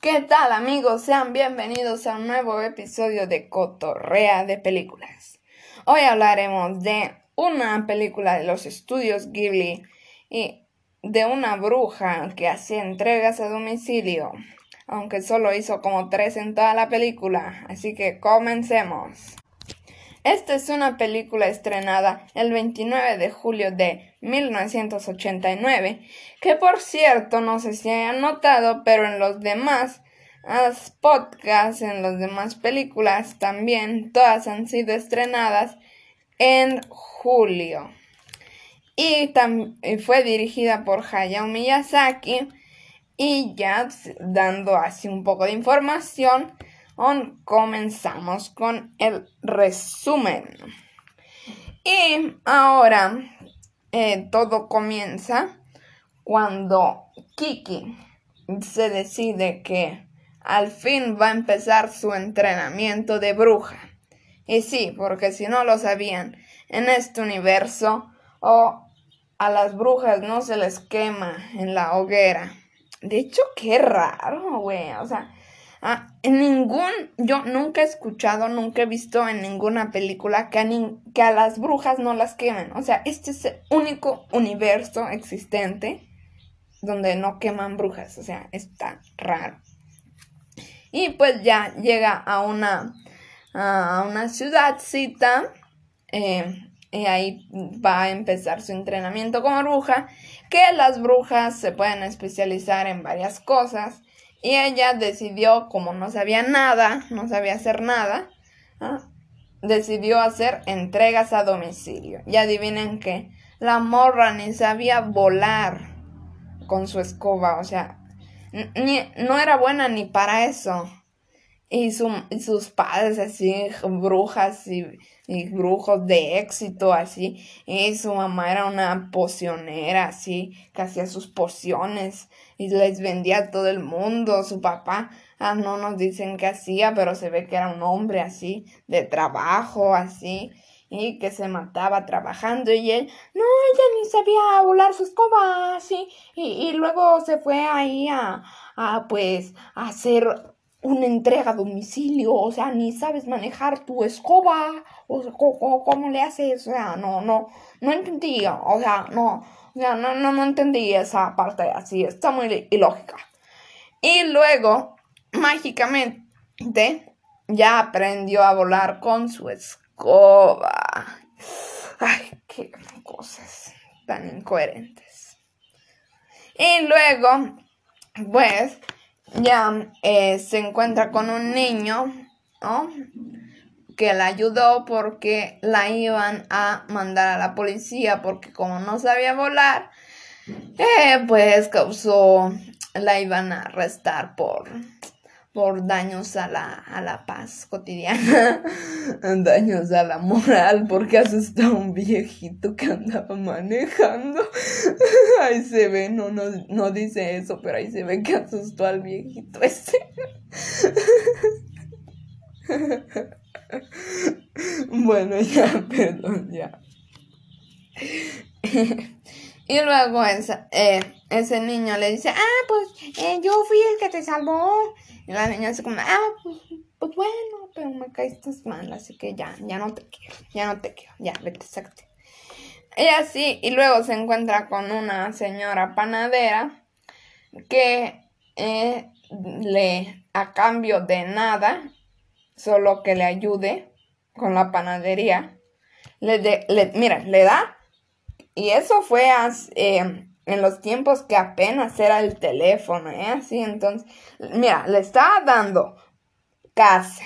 ¿Qué tal amigos? Sean bienvenidos a un nuevo episodio de Cotorrea de Películas. Hoy hablaremos de una película de los estudios Ghibli y de una bruja que hacía entregas a domicilio, aunque solo hizo como tres en toda la película, así que comencemos. Esta es una película estrenada el 29 de julio de 1989, que por cierto no sé si hayan notado, pero en los demás podcasts, en las demás películas también, todas han sido estrenadas en julio. Y, fue dirigida por Hayao Miyazaki. Y ya dando así un poco de información, comenzamos con el resumen. Y ahora eh, todo comienza cuando Kiki se decide que al fin va a empezar su entrenamiento de bruja. Y sí, porque si no lo sabían, en este universo o a las brujas no se les quema en la hoguera. De hecho, qué raro, güey. O sea, Ah, en ningún, yo nunca he escuchado, nunca he visto en ninguna película que a, que a las brujas no las quemen. O sea, este es el único universo existente donde no queman brujas. O sea, está raro. Y pues ya llega a una, a una ciudadcita. Eh, y ahí va a empezar su entrenamiento como bruja. Que las brujas se pueden especializar en varias cosas. Y ella decidió, como no sabía nada, no sabía hacer nada, decidió hacer entregas a domicilio. Y adivinen que la morra ni sabía volar con su escoba, o sea, no era buena ni para eso. Y, sus padres así, brujas y, y, brujos de éxito así. Y su mamá era una pocionera así, que hacía sus pociones y les vendía a todo el mundo. Su papá, ah, no nos dicen qué hacía, pero se ve que era un hombre así, de trabajo así. Y que se mataba trabajando y él, no, ella ni sabía volar su escoba así. Y, y luego se fue ahí a, a pues, a hacer una entrega a domicilio, o sea, ni sabes manejar tu escoba, o sea, ¿cómo, le haces? O sea, no, no, no entendía, o sea, no, o sea, no, no, no entendí esa parte así, está muy ilógica. Y luego, mágicamente, ya aprendió a volar con su escoba. Ay, qué cosas tan incoherentes. Y luego, pues, ya eh, se encuentra con un niño, Que la ayudó porque la iban a mandar a la policía porque como no sabía volar, eh, pues causó, la iban a arrestar por por daños a la, a la paz cotidiana, daños a la moral, porque asustó a un viejito que andaba manejando. Ahí se ve, no, no, no dice eso, pero ahí se ve que asustó al viejito ese. Bueno, ya, perdón, ya. Y luego eh, ese niño le dice, ah, pues eh, yo fui el que te salvó. Y la niña dice como, ah, pues, pues, bueno, pero me caíste mal, así que ya, ya no te quiero, ya no te quiero, ya, vete, sácate. Y así, y luego se encuentra con una señora panadera que eh, le, a cambio de nada, solo que le ayude con la panadería, le, de, le mira, le da y eso fue eh, en los tiempos que apenas era el teléfono, ¿eh? Así, entonces, mira, le estaba dando casa,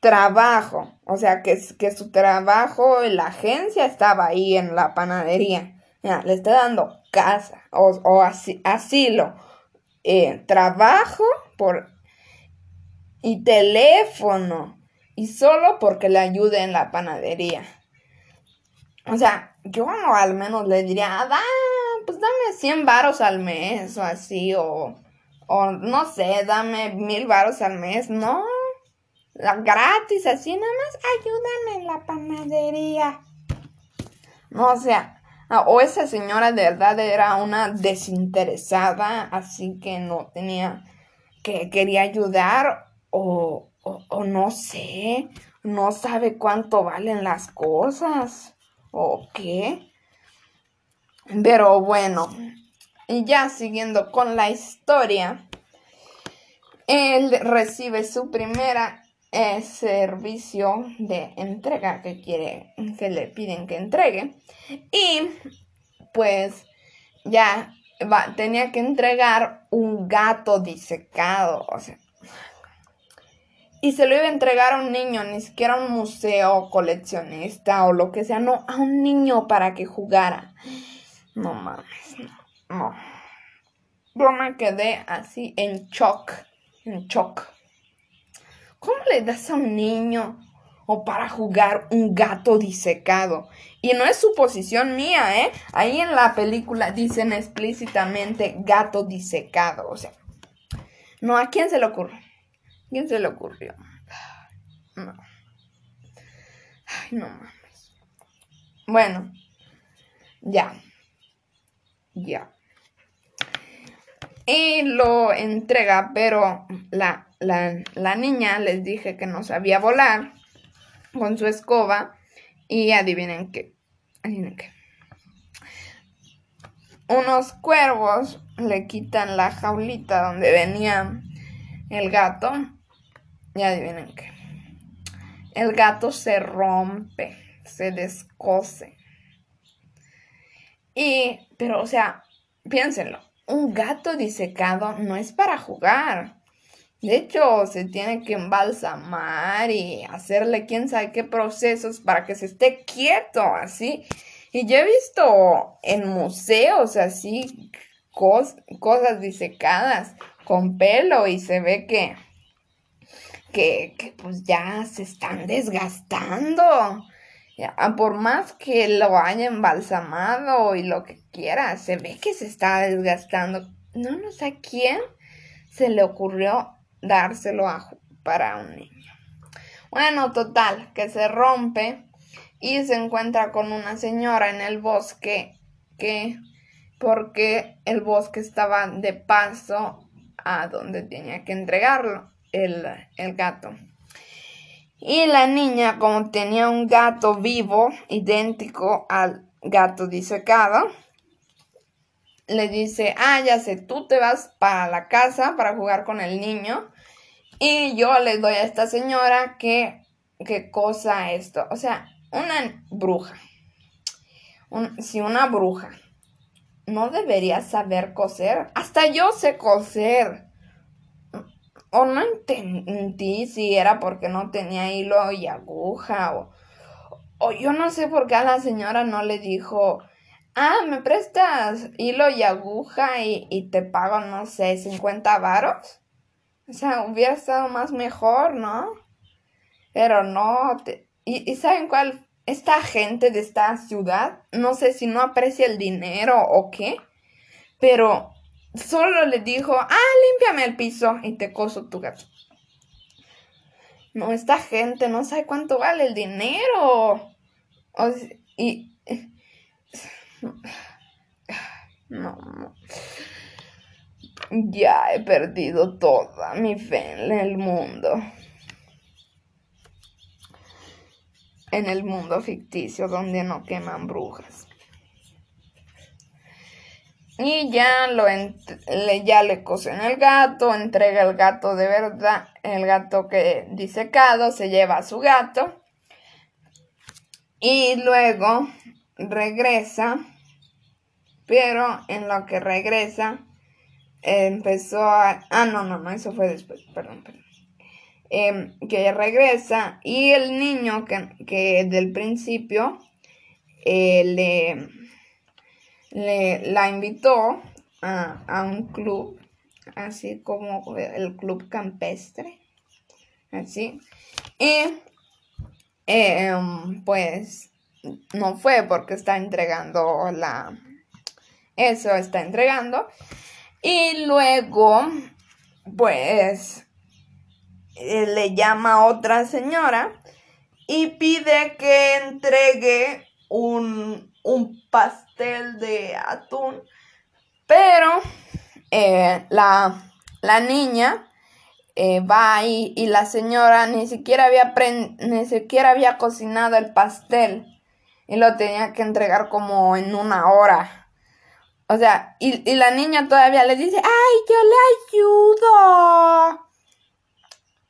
trabajo, o sea, que, que su trabajo, la agencia estaba ahí en la panadería. Mira, le está dando casa o, asilo, eh, trabajo por, y teléfono, y solo porque le ayude en la panadería. O sea, yo al menos le diría, dame 100 varos al mes o así, o, o no sé, dame mil varos al mes, no, gratis, así nada más, ayúdame en la panadería. No, o sea, o esa señora de verdad era una desinteresada, así que no tenía que quería ayudar o, o, no sé, no sabe cuánto valen las cosas o qué. Pero bueno, y ya siguiendo con la historia, él recibe su primera eh, servicio de entrega que quiere, que le piden que entregue. Y pues ya tenía que entregar un gato disecado, o sea. Y se lo iba a entregar a un niño, ni siquiera a un museo coleccionista o lo que sea, no, a un niño para que jugara. No mames, no. Yo me quedé así en shock, en shock. ¿Cómo le das a un niño o para jugar un gato disecado? Y no es suposición mía, ¿eh? Ahí en la película dicen explícitamente gato disecado. O sea, no, ¿a quién se le ocurre? ¿Quién se le ocurrió? No. Ay, no mames. Bueno, ya. Ya. Y lo entrega, pero la la, niña les dije que no sabía volar con su escoba y adivinen qué, adivinen qué. Unos cuervos le quitan la jaulita donde venía el gato y adivinen qué. El gato se rompe, se descose. Y, pero, o sea, piénsenlo, un gato disecado no es para jugar. De hecho, se tiene que embalsamar y hacerle quién sabe qué procesos para que se esté quieto, así. Y yo he visto en museos así cosas disecadas con pelo y se ve que, que, que pues ya se están desgastando. Por más que lo haya embalsamado y lo que quiera, se ve que se está desgastando. No, no sé quién se le ocurrió dárselo a, para un niño. Bueno, total, que se rompe y se encuentra con una señora en el bosque que porque el bosque estaba de paso a donde tenía que entregarlo el, el gato. Y la niña, como tenía un gato vivo, idéntico al gato disecado, le dice, ah, ya sé, tú te vas para la casa para jugar con el niño y yo le doy a esta señora que, qué cosa esto, o sea, una bruja, si una bruja. No debería saber coser, hasta yo sé coser. O no entendí si era porque no tenía hilo y aguja o, o yo no sé por qué a la señora no le dijo, ah, me prestas hilo y aguja y, te pago, no sé, 50 varos. O sea, hubiera estado más mejor, ¿no? Pero no. ¿Y, ¿Y saben cuál? Esta gente de esta ciudad, no sé si no aprecia el dinero o qué, pero solo le dijo, ah, límpiame el piso y te coso tu gato. No, esta gente no sabe cuánto vale el dinero. Y, no, no. Ya he perdido toda mi fe en el mundo. En el mundo ficticio donde no queman brujas. Y ya lo le, ya le cosen el gato, entrega el gato de verdad, el gato que disecado, se lleva a su gato. Y luego regresa, pero en lo que regresa empezó a... Ah, no, no, no, eso fue después, perdón, perdón. Em, que regresa y el niño que, que del principio eh, le, le, la invitó a, a, un club, así como el club campestre, así. Y em, pues no fue porque está entregando la... Eso está entregando. Y luego, pues, eh, le llama a otra señora y pide que entregue un, pastel de atún. Pero eh, la, la niña eh, va ahí y la señora ni siquiera había ni siquiera había cocinado el pastel y lo tenía que entregar como en una hora. O sea, y, y la niña todavía le dice, ay, yo le ayudo.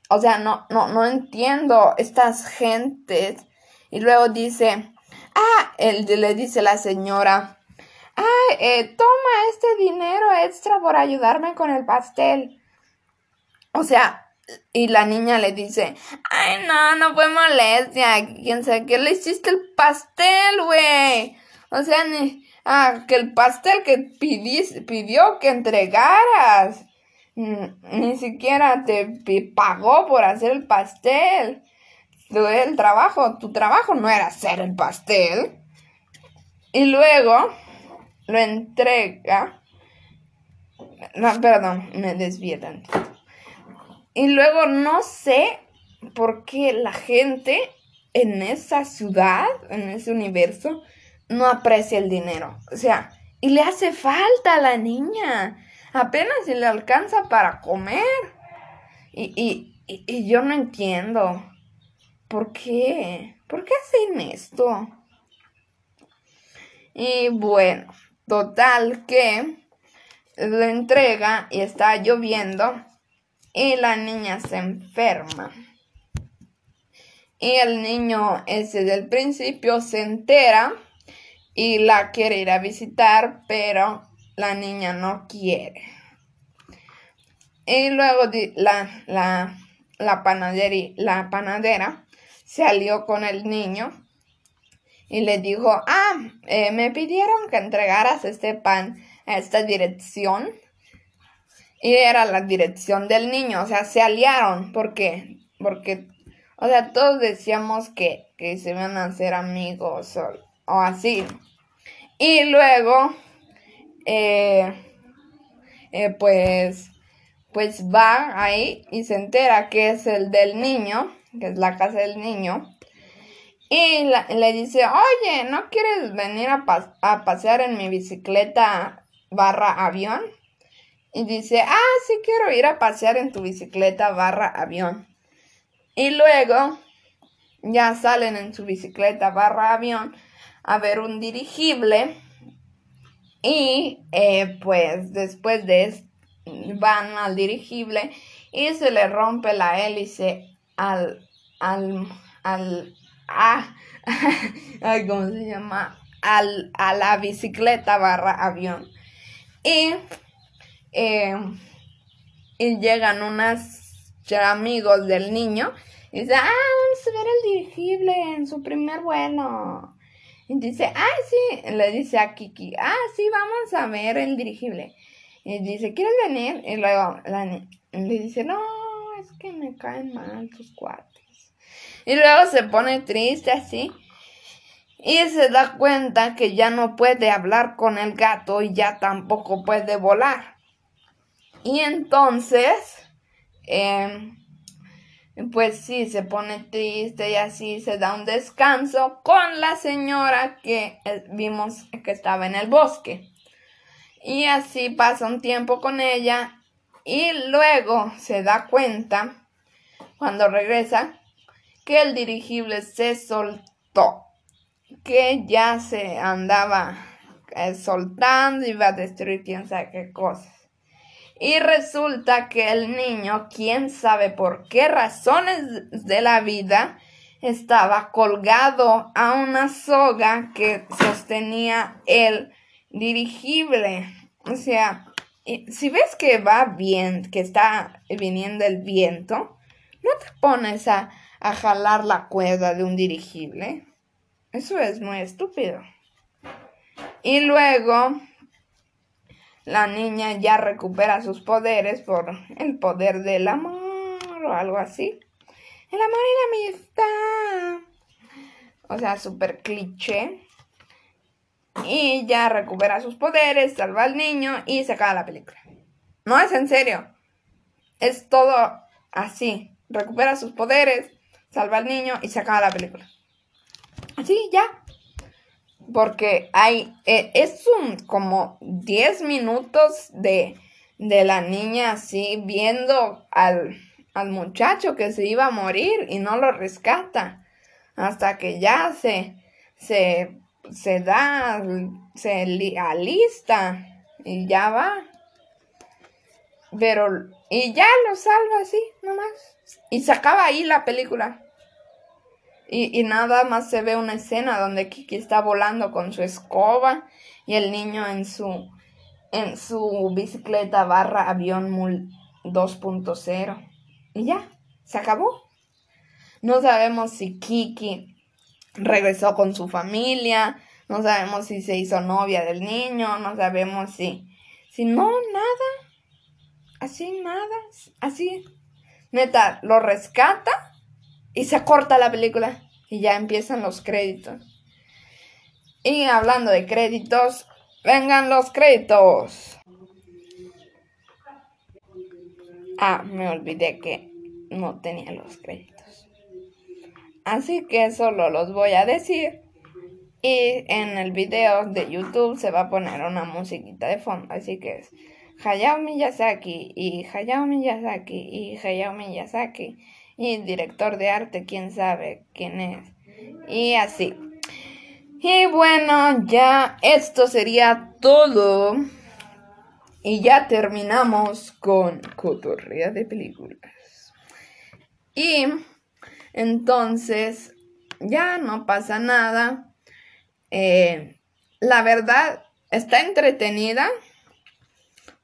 O sea, no, no, no entiendo estas gentes. Y luego dice, ah, él le dice la señora, ah, eh, toma este dinero extra por ayudarme con el pastel. O sea, y la niña le dice, ay, no, no fue molestia, quién sabe qué le hiciste el pastel, güey. O sea, ni, ah, que el pastel que pidió que entregaras. Ni siquiera te pagó por hacer el pastel. El trabajo, tu trabajo no era hacer el pastel. Y luego lo entrega. Perdón, me desvié tanto. Y luego no sé por qué la gente en esa ciudad, en ese universo, no aprecia el dinero. O sea, y le hace falta a la niña. Apenas si le alcanza para comer. Y, y, y, yo no entiendo. ¿Por qué? ¿Por qué hacen esto? Y bueno, total que lo entrega y está lloviendo y la niña se enferma. Y el niño ese del principio se entera y la quiere ir a visitar, pero la niña no quiere. Y luego la, la, la, panadera, la panadera se alió con el niño y le dijo, ah, eh, me pidieron que entregaras este pan a esta dirección y era la dirección del niño, o sea, se aliaron, ¿por qué? Porque, o sea, todos decíamos que, que se iban a hacer amigos o, o así. Y luego, eh, eh, pues, pues va ahí y se entera que es el del niño, que es la casa del niño. Y le dice, oye, ¿no quieres venir a, pasear en mi bicicleta barra avión? y dice, ah, sí quiero ir a pasear en tu bicicleta barra avión. Y luego ya salen en su bicicleta barra avión a ver un dirigible y eh, pues después de van al dirigible y se le rompe la hélice al al al ah, ¿cómo se llama? Al, a la bicicleta barra avión. Y eh, y llegan unas amigos del niño y dice, ah, vamos a ver el dirigible en su primer vuelo. Y dice, ah, sí, le dice a Kiki, ah, sí, vamos a ver el dirigible. Y dice, ¿quieres venir? Y luego le dice, no, es que me caen mal tus cuates. Y luego se pone triste así. Y se da cuenta que ya no puede hablar con el gato y ya tampoco puede volar. Y entonces, em, pues sí, se pone triste y así se da un descanso con la señora que eh, vimos que estaba en el bosque. Y así pasa un tiempo con ella y luego se da cuenta, cuando regresa, que el dirigible se soltó, que ya se andaba eh, soltando y iba a destruir quién sabe qué cosas. Y resulta que el niño, quién sabe por qué razones de la vida, estaba colgado a una soga que sostenía el dirigible. O sea, si ves que va bien, que está viniendo el viento, no te pones a, a jalar la cuerda de un dirigible. Eso es muy estúpido. Y luego la niña ya recupera sus poderes por el poder del amor o algo así. El amor y la amistad. O sea, súper cliché. Y ya recupera sus poderes, salva al niño y se acaba la película. No es en serio. Es todo así. Recupera sus poderes, salva al niño y se acaba la película. Así, ya porque hay, eh, es un como 10 minutos de, de la niña así viendo al, al muchacho que se iba a morir y no lo rescata hasta que ya se se se da se alista y ya va. Pero y ya lo salva así nomás. Y se acaba ahí la película. Y, y nada más se ve una escena donde Kiki está volando con su escoba y el niño en su en su bicicleta barra avión 2.0 y ya, se acabó. No sabemos si Kiki regresó con su familia, no sabemos si se hizo novia del niño, no sabemos si... Si no, nada. Así, nada. Así. Neta, lo rescata y se corta la película. Y ya empiezan los créditos. Y hablando de créditos, vengan los créditos. Ah, me olvidé que no tenía los créditos. Así que solo los voy a decir. Y en el video de YouTube se va a poner una musiquita de fondo. Así que es Hayao Miyazaki y Hayao Miyazaki y Hayao Miyazaki. Y director de arte, quién sabe quién es. Y así. Y bueno, ya esto sería todo. Y ya terminamos con Cotorrea de Películas. Y entonces ya no pasa nada. Eh, la verdad está entretenida,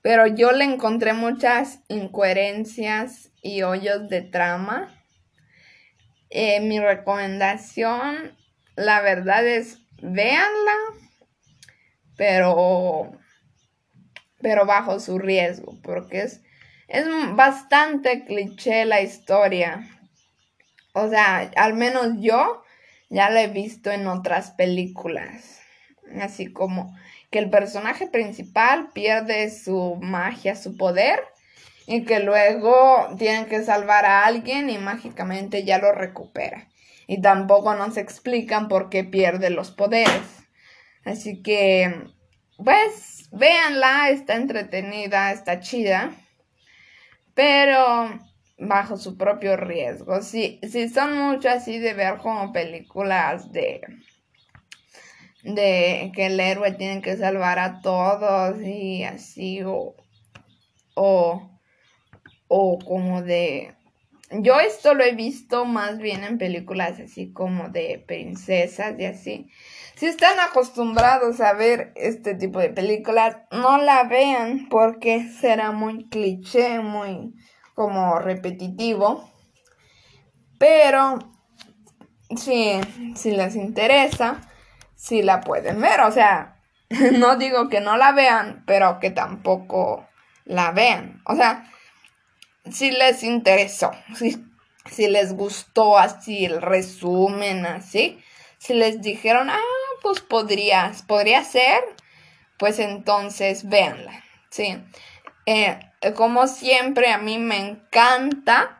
pero yo le encontré muchas incoherencias y hoyos de trama. Eh, mi recomendación, la verdad es, véanla, pero pero bajo su riesgo, porque es, es bastante cliché la historia. O sea, al menos yo ya la he visto en otras películas. Así como que el personaje principal pierde su magia, su poder, y que luego tienen que salvar a alguien y mágicamente ya lo recupera. Y tampoco nos explican por qué pierde los poderes. Así que, pues, véanla, está entretenida, está chida, pero bajo su propio riesgo. Si, si son mucho así de ver como películas de de que el héroe tiene que salvar a todos y así o o, o como de yo esto lo he visto más bien en películas así como de princesas y así. Si están acostumbrados a ver este tipo de películas, no la vean porque será muy cliché, muy como repetitivo. Pero si, si les interesa, si la pueden ver. O sea, no digo que no la vean, pero que tampoco la vean. O sea, si les interesó, si, si les gustó así el resumen, así, si les dijeron, ah, pues podrías, podría ser, pues entonces véanla, sí. Eh, como siempre, a mí me encanta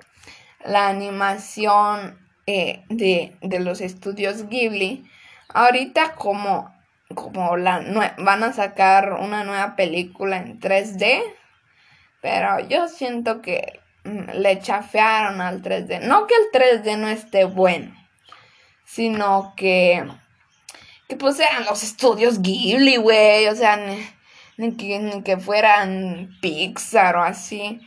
la animación eh, de, de, los estudios Ghibli. Ahorita como, como la, van a sacar una nueva película en 3D, pero yo siento que mm, le chafearon al 3D. No que el 3D no esté bueno, sino que, que pues eran los estudios Ghibli, güey. O sea, ni, que, fueran Pixar o así.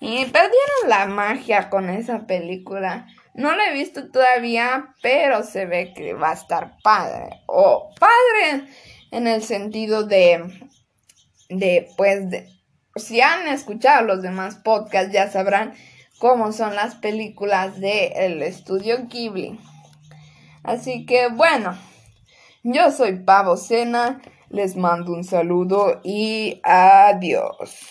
Y perdieron la magia con esa película. No la he visto todavía, pero se ve que va a estar padre. O padre en el sentido de, de pues, de, si han escuchado los demás podcasts ya sabrán cómo son las películas del estudio Ghibli. Así que bueno, yo soy Pavo Cena, les mando un saludo y adiós.